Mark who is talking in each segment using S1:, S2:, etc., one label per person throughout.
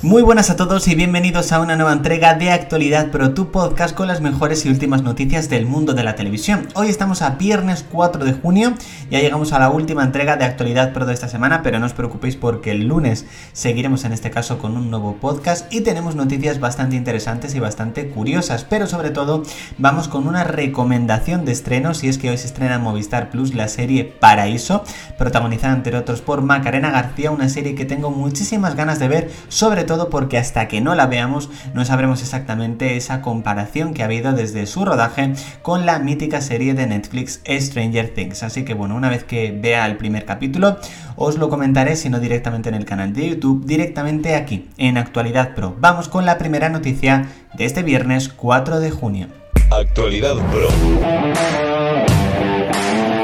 S1: Muy buenas a todos y bienvenidos a una nueva entrega de Actualidad Pro, tu podcast con las mejores y últimas noticias del mundo de la televisión. Hoy estamos a viernes 4 de junio, ya llegamos a la última entrega de Actualidad Pro de esta semana, pero no os preocupéis porque el lunes seguiremos en este caso con un nuevo podcast y tenemos noticias bastante interesantes y bastante curiosas, pero sobre todo vamos con una recomendación de estreno, si es que hoy se estrena en Movistar Plus la serie Paraíso, protagonizada entre otros por Macarena García, una serie que tengo muchísimas ganas de ver, sobre todo porque hasta que no la veamos no sabremos exactamente esa comparación que ha habido desde su rodaje con la mítica serie de Netflix Stranger Things. Así que bueno, una vez que vea el primer capítulo, os lo comentaré, si no directamente en el canal de YouTube, directamente aquí, en Actualidad Pro. Vamos con la primera noticia de este viernes 4 de junio.
S2: Actualidad Pro.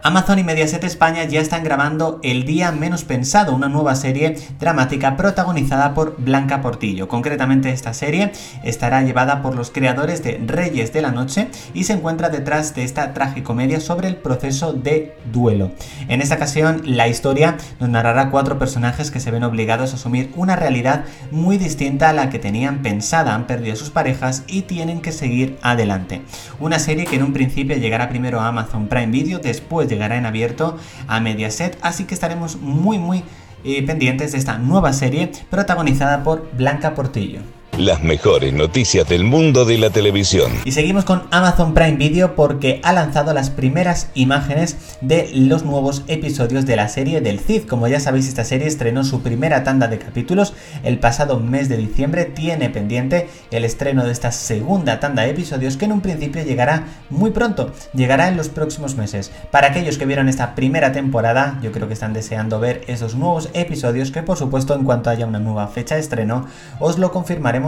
S1: Amazon y Mediaset España ya están grabando El Día Menos Pensado, una nueva serie dramática protagonizada por Blanca Portillo. Concretamente esta serie estará llevada por los creadores de Reyes de la Noche y se encuentra detrás de esta tragicomedia sobre el proceso de duelo. En esta ocasión la historia nos narrará cuatro personajes que se ven obligados a asumir una realidad muy distinta a la que tenían pensada, han perdido sus parejas y tienen que seguir adelante. Una serie que en un principio llegará primero a Amazon Prime Video, después llegará en abierto a Mediaset, así que estaremos muy muy eh, pendientes de esta nueva serie protagonizada por Blanca Portillo
S2: las mejores noticias del mundo de la televisión.
S1: Y seguimos con Amazon Prime Video porque ha lanzado las primeras imágenes de los nuevos episodios de la serie del Cid. Como ya sabéis, esta serie estrenó su primera tanda de capítulos el pasado mes de diciembre. Tiene pendiente el estreno de esta segunda tanda de episodios que en un principio llegará muy pronto, llegará en los próximos meses. Para aquellos que vieron esta primera temporada, yo creo que están deseando ver esos nuevos episodios que por supuesto en cuanto haya una nueva fecha de estreno os lo confirmaremos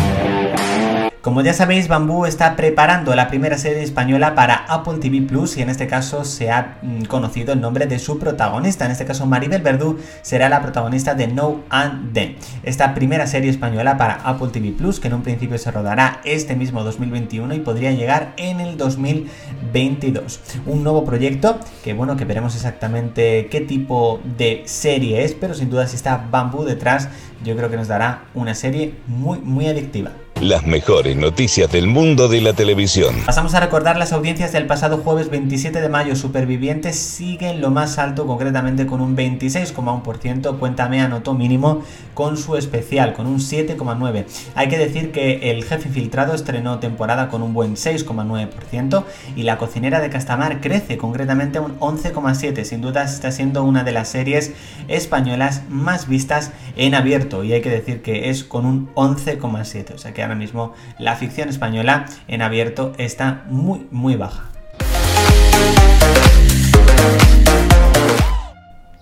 S1: Como ya sabéis, Bambú está preparando la primera serie española para Apple TV Plus y en este caso se ha mm, conocido el nombre de su protagonista. En este caso, Maribel Verdú será la protagonista de No and Then. Esta primera serie española para Apple TV Plus, que en un principio se rodará este mismo 2021 y podría llegar en el 2022. Un nuevo proyecto que, bueno, que veremos exactamente qué tipo de serie es, pero sin duda si está Bambú detrás, yo creo que nos dará una serie muy, muy adictiva
S2: las mejores noticias del mundo de la televisión.
S1: Pasamos a recordar las audiencias del pasado jueves 27 de mayo. Supervivientes siguen lo más alto, concretamente con un 26,1%. Cuéntame anotó mínimo con su especial, con un 7,9%. Hay que decir que el jefe filtrado estrenó temporada con un buen 6,9% y la cocinera de Castamar crece, concretamente un 11,7%. Sin duda está siendo una de las series españolas más vistas en abierto y hay que decir que es con un 11,7%. O sea que ahora mismo la ficción española en abierto está muy, muy baja.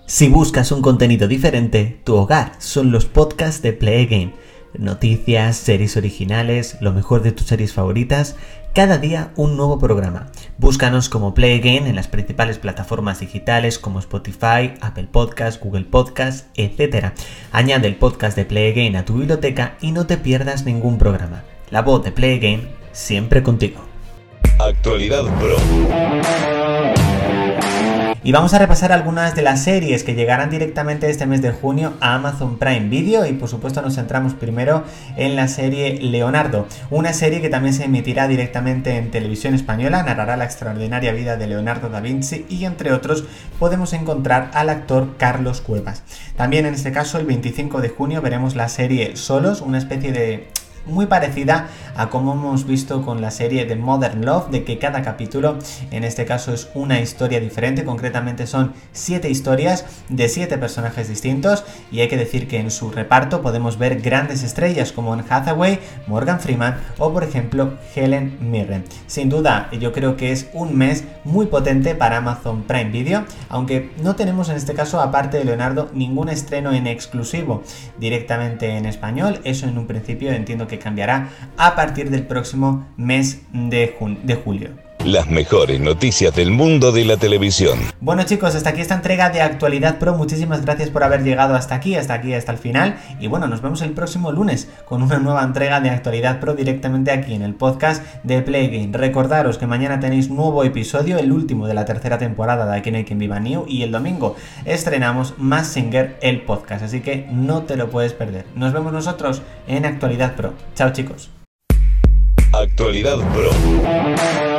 S1: Si buscas un contenido diferente, tu hogar son los podcasts de Play Game. Noticias, series originales, lo mejor de tus series favoritas, cada día un nuevo programa. Búscanos como Play Game en las principales plataformas digitales como Spotify, Apple Podcasts, Google Podcasts, etc. Añade el podcast de Play Game a tu biblioteca y no te pierdas ningún programa. La voz de Play Game siempre contigo.
S2: Actualidad Pro.
S1: Y vamos a repasar algunas de las series que llegarán directamente este mes de junio a Amazon Prime Video y por supuesto nos centramos primero en la serie Leonardo, una serie que también se emitirá directamente en televisión española, narrará la extraordinaria vida de Leonardo da Vinci y entre otros podemos encontrar al actor Carlos Cuevas. También en este caso el 25 de junio veremos la serie Solos, una especie de muy parecida a como hemos visto con la serie de Modern Love, de que cada capítulo en este caso es una historia diferente, concretamente son siete historias de siete personajes distintos y hay que decir que en su reparto podemos ver grandes estrellas como Anne Hathaway, Morgan Freeman o por ejemplo Helen Mirren. Sin duda yo creo que es un mes muy potente para Amazon Prime Video, aunque no tenemos en este caso aparte de Leonardo ningún estreno en exclusivo directamente en español, eso en un principio entiendo que cambiará a partir del próximo mes de, de julio.
S2: Las mejores noticias del mundo de la televisión.
S1: Bueno chicos, hasta aquí esta entrega de Actualidad Pro. Muchísimas gracias por haber llegado hasta aquí, hasta aquí, hasta el final. Y bueno, nos vemos el próximo lunes con una nueva entrega de Actualidad Pro directamente aquí en el podcast de Playgame. Recordaros que mañana tenéis nuevo episodio, el último de la tercera temporada de Aquí no hay quien viva New. Y el domingo estrenamos Más Singer, el podcast. Así que no te lo puedes perder. Nos vemos nosotros en Actualidad Pro. Chao chicos.
S2: Actualidad Pro.